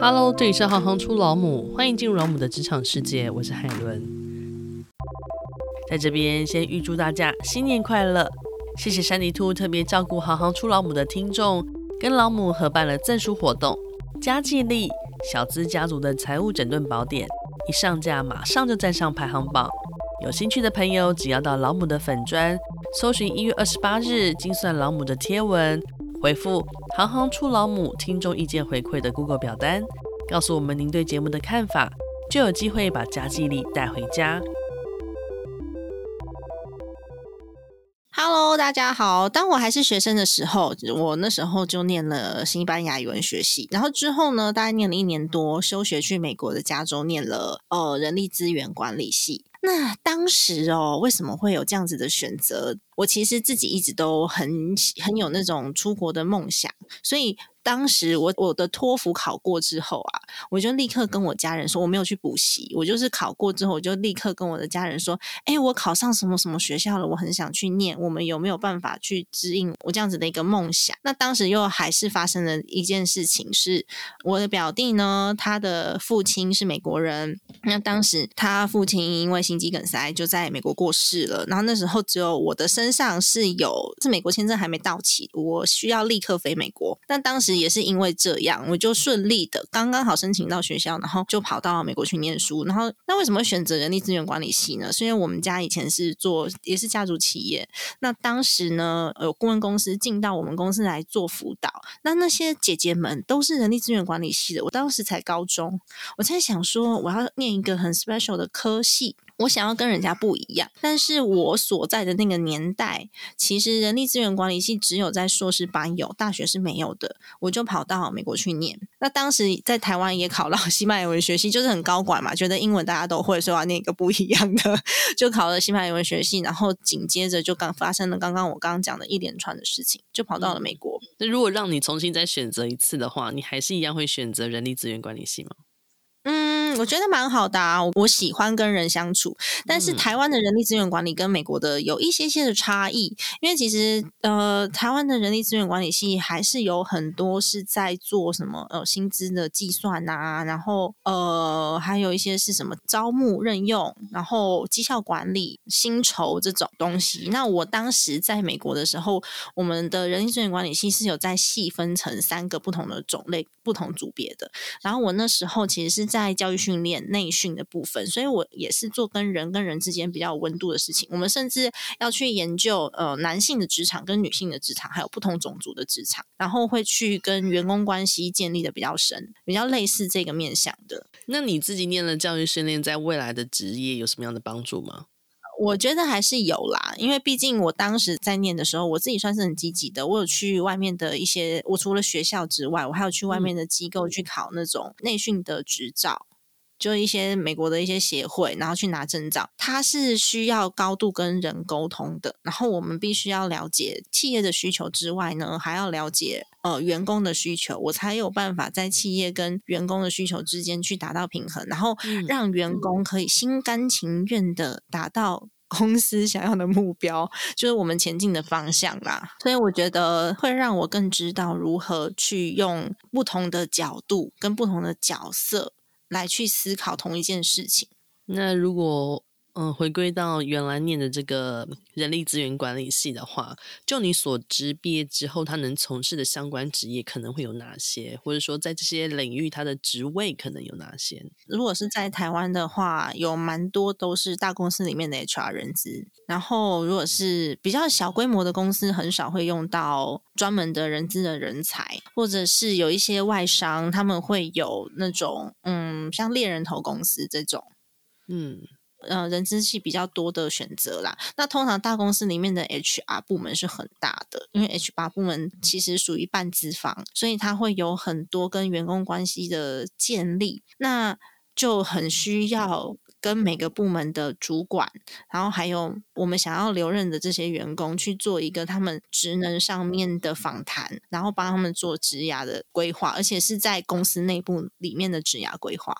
Hello，这里是行行出老母，欢迎进入老母的职场世界，我是海伦。在这边先预祝大家新年快乐，谢谢珊迪兔特别照顾行行出老母的听众，跟老母合办了赠书活动，嘉记力小资家族的财务整顿宝典一上架马上就站上排行榜，有兴趣的朋友只要到老母的粉砖搜寻一月二十八日精算老母的贴文。回复“行行出老母”听众意见回馈的 Google 表单，告诉我们您对节目的看法，就有机会把嘉记力带回家。Hello，大家好。当我还是学生的时候，我那时候就念了西班牙语文学系，然后之后呢，大概念了一年多，休学去美国的加州念了呃人力资源管理系。那当时哦，为什么会有这样子的选择？我其实自己一直都很很有那种出国的梦想，所以。当时我我的托福考过之后啊，我就立刻跟我家人说，我没有去补习，我就是考过之后，我就立刻跟我的家人说，哎，我考上什么什么学校了，我很想去念，我们有没有办法去指引我这样子的一个梦想？那当时又还是发生了一件事情，是我的表弟呢，他的父亲是美国人，那当时他父亲因为心肌梗塞就在美国过世了，然后那时候只有我的身上是有是美国签证还没到期，我需要立刻飞美国，但当时。也是因为这样，我就顺利的刚刚好申请到学校，然后就跑到美国去念书。然后，那为什么选择人力资源管理系呢？是因为我们家以前是做也是家族企业，那当时呢有顾问公司进到我们公司来做辅导，那那些姐姐们都是人力资源管理系的。我当时才高中，我在想说我要念一个很 special 的科系。我想要跟人家不一样，但是我所在的那个年代，其实人力资源管理系只有在硕士班有，大学是没有的。我就跑到美国去念。那当时在台湾也考到 西班牙文学系，就是很高管嘛，觉得英文大家都会，所以要念一个不一样的，就考了西班牙文学系。然后紧接着就刚发生了刚刚我刚刚讲的一连串的事情，就跑到了美国。那如果让你重新再选择一次的话，你还是一样会选择人力资源管理系吗？嗯，我觉得蛮好的啊，我喜欢跟人相处，但是台湾的人力资源管理跟美国的有一些些的差异，因为其实呃，台湾的人力资源管理系还是有很多是在做什么呃薪资的计算啊，然后呃还有一些是什么招募任用，然后绩效管理、薪酬这种东西。那我当时在美国的时候，我们的人力资源管理系是有在细分成三个不同的种类、不同组别的，然后我那时候其实是。在教育训练内训的部分，所以我也是做跟人跟人之间比较有温度的事情。我们甚至要去研究呃男性的职场跟女性的职场，还有不同种族的职场，然后会去跟员工关系建立的比较深，比较类似这个面向的。那你自己念了教育训练，在未来的职业有什么样的帮助吗？我觉得还是有啦，因为毕竟我当时在念的时候，我自己算是很积极的。我有去外面的一些，我除了学校之外，我还有去外面的机构去考那种内训的执照，就一些美国的一些协会，然后去拿证照。它是需要高度跟人沟通的，然后我们必须要了解企业的需求之外呢，还要了解。呃，员工的需求，我才有办法在企业跟员工的需求之间去达到平衡，然后让员工可以心甘情愿的达到 公司想要的目标，就是我们前进的方向啦。所以我觉得会让我更知道如何去用不同的角度跟不同的角色来去思考同一件事情。那如果嗯，回归到原来念的这个人力资源管理系的话，就你所知，毕业之后他能从事的相关职业可能会有哪些？或者说，在这些领域，他的职位可能有哪些？如果是在台湾的话，有蛮多都是大公司里面的 HR 人资。然后，如果是比较小规模的公司，很少会用到专门的人资的人才，或者是有一些外商，他们会有那种嗯，像猎人头公司这种，嗯。呃，人资系比较多的选择啦。那通常大公司里面的 HR 部门是很大的，因为 HR 部门其实属于半资方，所以它会有很多跟员工关系的建立。那就很需要跟每个部门的主管，然后还有我们想要留任的这些员工去做一个他们职能上面的访谈，然后帮他们做职涯的规划，而且是在公司内部里面的职涯规划。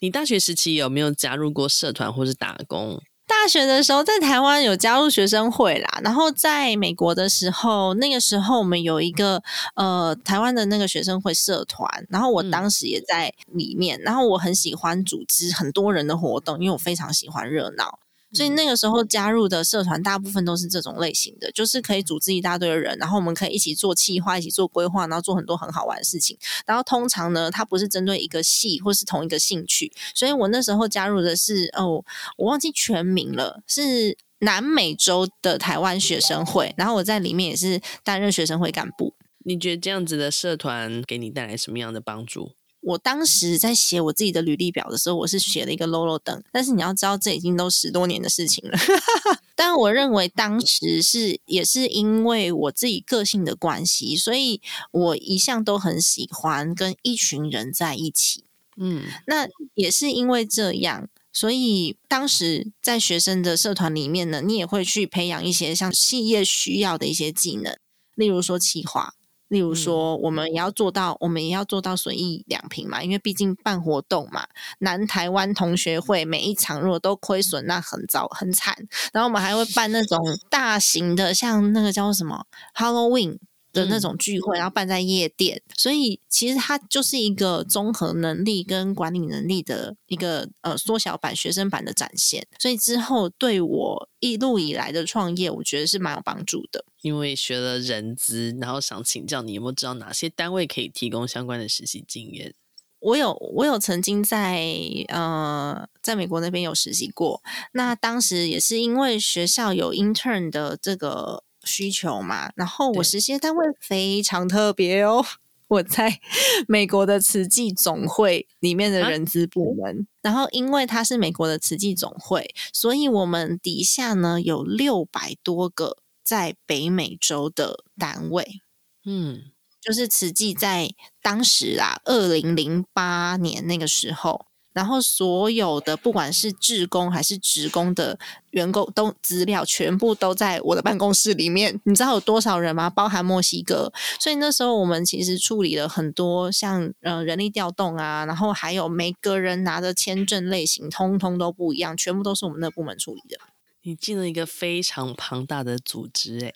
你大学时期有没有加入过社团或是打工？大大学的时候在台湾有加入学生会啦，然后在美国的时候，那个时候我们有一个呃台湾的那个学生会社团，然后我当时也在里面，嗯、然后我很喜欢组织很多人的活动，因为我非常喜欢热闹。所以那个时候加入的社团大部分都是这种类型的，就是可以组织一大堆的人，然后我们可以一起做企划，一起做规划，然后做很多很好玩的事情。然后通常呢，它不是针对一个系或是同一个兴趣。所以我那时候加入的是哦，我忘记全名了，是南美洲的台湾学生会。然后我在里面也是担任学生会干部。你觉得这样子的社团给你带来什么样的帮助？我当时在写我自己的履历表的时候，我是写了一个 Lolo 等，但是你要知道，这已经都十多年的事情了。但我认为当时是也是因为我自己个性的关系，所以我一向都很喜欢跟一群人在一起。嗯，那也是因为这样，所以当时在学生的社团里面呢，你也会去培养一些像企业需要的一些技能，例如说企划。例如说，我们也要做到，我们也要做到损益两平嘛，因为毕竟办活动嘛。南台湾同学会每一场如果都亏损，那很糟很惨。然后我们还会办那种大型的，像那个叫什么 Halloween。的那种聚会，然后办在夜店，嗯、所以其实它就是一个综合能力跟管理能力的一个呃缩小版、学生版的展现。所以之后对我一路以来的创业，我觉得是蛮有帮助的。因为学了人资，然后想请教你有没有知道哪些单位可以提供相关的实习经验？我有，我有曾经在呃在美国那边有实习过。那当时也是因为学校有 intern 的这个。需求嘛，然后我实习单位非常特别哦，我在 美国的慈济总会里面的人资部门，啊、然后因为它是美国的慈济总会，所以我们底下呢有六百多个在北美洲的单位，嗯，就是慈济在当时啊，二零零八年那个时候。然后所有的不管是志工还是职工的员工都资料全部都在我的办公室里面。你知道有多少人吗？包含墨西哥。所以那时候我们其实处理了很多像呃人力调动啊，然后还有每个人拿的签证类型通通都不一样，全部都是我们那部门处理的。你进了一个非常庞大的组织，哎，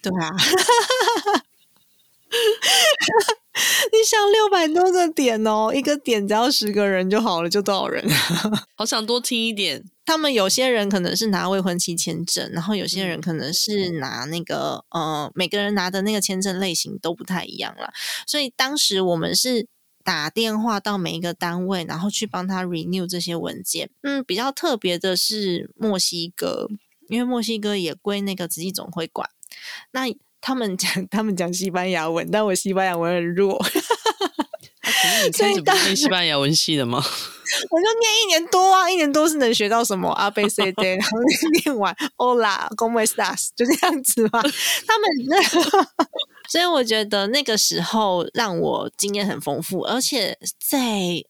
对啊。你想六百多个点哦，一个点只要十个人就好了，就多少人？好想多听一点。他们有些人可能是拿未婚妻签证，然后有些人可能是拿那个呃，每个人拿的那个签证类型都不太一样啦。所以当时我们是打电话到每一个单位，然后去帮他 renew 这些文件。嗯，比较特别的是墨西哥，因为墨西哥也归那个慈济总会管。那他们讲他们讲西班牙文，但我西班牙文很弱。所以你不是念西班牙文系的吗？我就念一年多啊，一年多是能学到什么阿贝 C D，然后念完 Hola，¿Cómo estás？就这样子嘛。他们。所以我觉得那个时候让我经验很丰富，而且在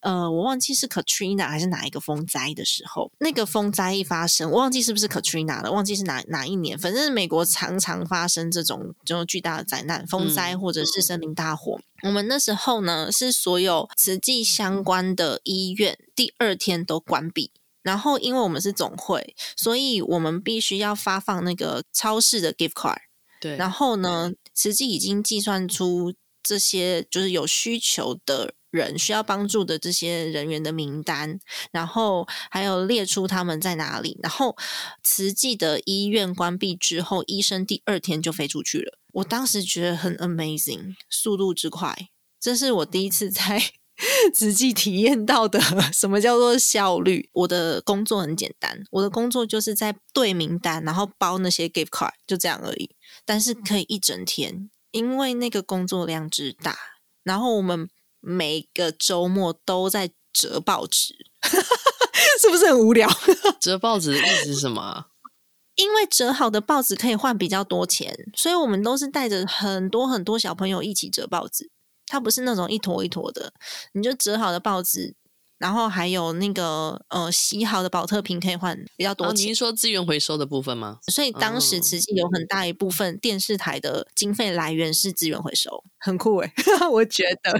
呃，我忘记是 Katrina 还是哪一个风灾的时候，那个风灾一发生，我忘记是不是 Katrina 了，忘记是哪哪一年，反正美国常常发生这种这种巨大的灾难，风灾或者是森林大火。嗯、我们那时候呢，是所有慈济相关的医院第二天都关闭，然后因为我们是总会，所以我们必须要发放那个超市的 gift card。对，然后呢，实际已经计算出这些就是有需求的人需要帮助的这些人员的名单，然后还有列出他们在哪里。然后慈济的医院关闭之后，医生第二天就飞出去了。我当时觉得很 amazing，速度之快，这是我第一次在 实际体验到的什么叫做效率。我的工作很简单，我的工作就是在对名单，然后包那些 gift card，就这样而已。但是可以一整天，因为那个工作量之大，然后我们每个周末都在折报纸，是不是很无聊？折报纸的意思是什么？因为折好的报纸可以换比较多钱，所以我们都是带着很多很多小朋友一起折报纸。它不是那种一坨一坨的，你就折好的报纸。然后还有那个呃洗好的保特瓶可以换比较多钱。您、哦、说资源回收的部分吗？所以当时慈济有很大一部分电视台的经费来源是资源回收，很酷哎，我觉得。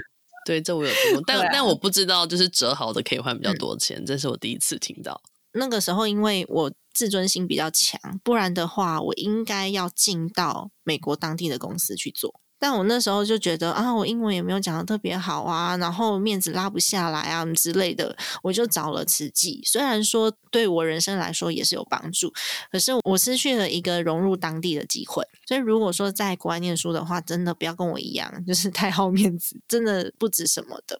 对，这我有听过，但、啊、但我不知道就是折好的可以换比较多钱，嗯、这是我第一次听到。那个时候因为我自尊心比较强，不然的话，我应该要进到美国当地的公司去做。但我那时候就觉得啊，我英文也没有讲的特别好啊，然后面子拉不下来啊之类的，我就找了慈济。虽然说对我人生来说也是有帮助，可是我失去了一个融入当地的机会。所以如果说在国外念书的话，真的不要跟我一样，就是太好面子，真的不值什么的。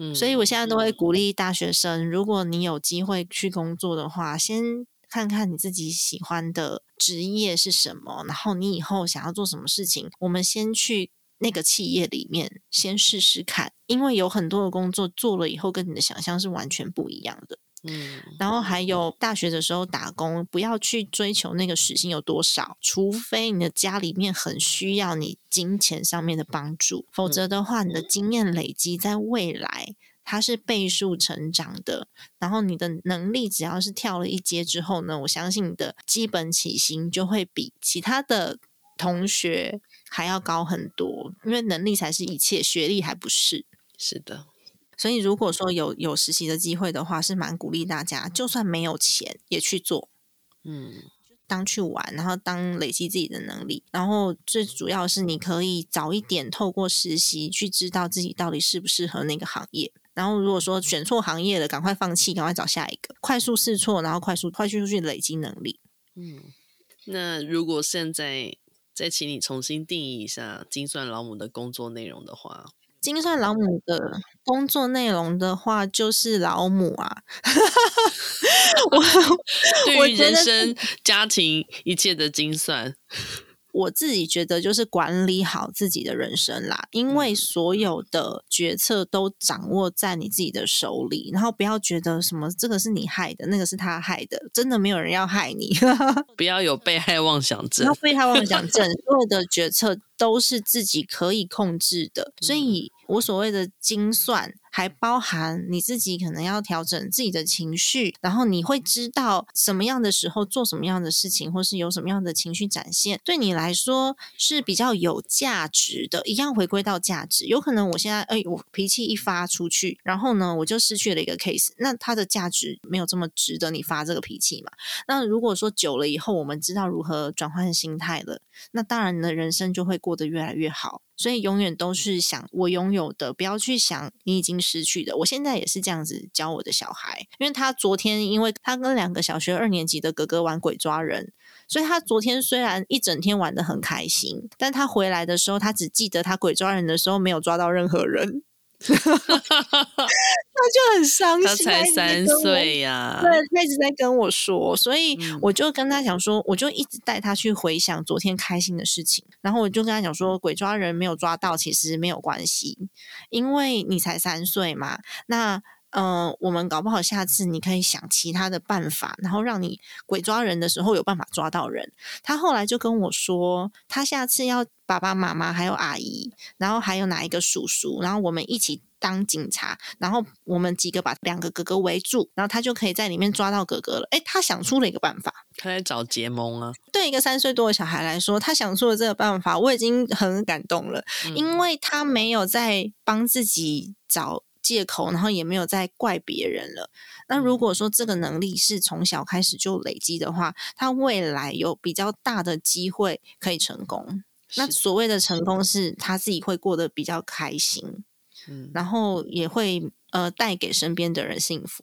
嗯，所以我现在都会鼓励大学生，如果你有机会去工作的话，先看看你自己喜欢的职业是什么，然后你以后想要做什么事情，我们先去那个企业里面先试试看，因为有很多的工作做了以后，跟你的想象是完全不一样的。嗯，然后还有大学的时候打工，不要去追求那个时薪有多少，除非你的家里面很需要你金钱上面的帮助，否则的话，你的经验累积在未来。它是倍数成长的，然后你的能力只要是跳了一阶之后呢，我相信你的基本起薪就会比其他的同学还要高很多，因为能力才是一切，学历还不是。是的，所以如果说有有实习的机会的话，是蛮鼓励大家，就算没有钱也去做，嗯，当去玩，然后当累积自己的能力，然后最主要是你可以早一点透过实习去知道自己到底适不适合那个行业。然后，如果说选错行业了，赶快放弃，赶快找下一个，快速试错，然后快速快速去累积能力。嗯，那如果现在再请你重新定义一下精算老母的工作内容的话，精算老母的工作内容的话，就是老母啊。我对于人生、家庭一切的精算。我自己觉得就是管理好自己的人生啦，因为所有的决策都掌握在你自己的手里，然后不要觉得什么这个是你害的，那个是他害的，真的没有人要害你，不要有被害妄想症。要被害妄想症，所有的决策都是自己可以控制的，所以我所谓的精算。还包含你自己可能要调整自己的情绪，然后你会知道什么样的时候做什么样的事情，或是有什么样的情绪展现，对你来说是比较有价值的。一样回归到价值，有可能我现在哎，我脾气一发出去，然后呢，我就失去了一个 case，那它的价值没有这么值得你发这个脾气嘛？那如果说久了以后，我们知道如何转换心态了，那当然你的人生就会过得越来越好。所以永远都是想我拥有的，不要去想你已经失去的。我现在也是这样子教我的小孩，因为他昨天因为他跟两个小学二年级的哥哥玩鬼抓人，所以他昨天虽然一整天玩得很开心，但他回来的时候，他只记得他鬼抓人的时候没有抓到任何人。他就很伤心，他才三岁呀，对，他一直在跟我说，所以我就跟他讲说，我就一直带他去回想昨天开心的事情，然后我就跟他讲说，鬼抓人没有抓到，其实没有关系，因为你才三岁嘛，那。嗯、呃，我们搞不好下次你可以想其他的办法，然后让你鬼抓人的时候有办法抓到人。他后来就跟我说，他下次要爸爸妈妈还有阿姨，然后还有哪一个叔叔，然后我们一起当警察，然后我们几个把两个哥哥围住，然后他就可以在里面抓到哥哥了。诶，他想出了一个办法，他在找结盟啊。对一个三岁多的小孩来说，他想出了这个办法，我已经很感动了，嗯、因为他没有在帮自己找。借口，然后也没有再怪别人了。那如果说这个能力是从小开始就累积的话，他未来有比较大的机会可以成功。那所谓的成功是他自己会过得比较开心，嗯，然后也会呃带给身边的人幸福。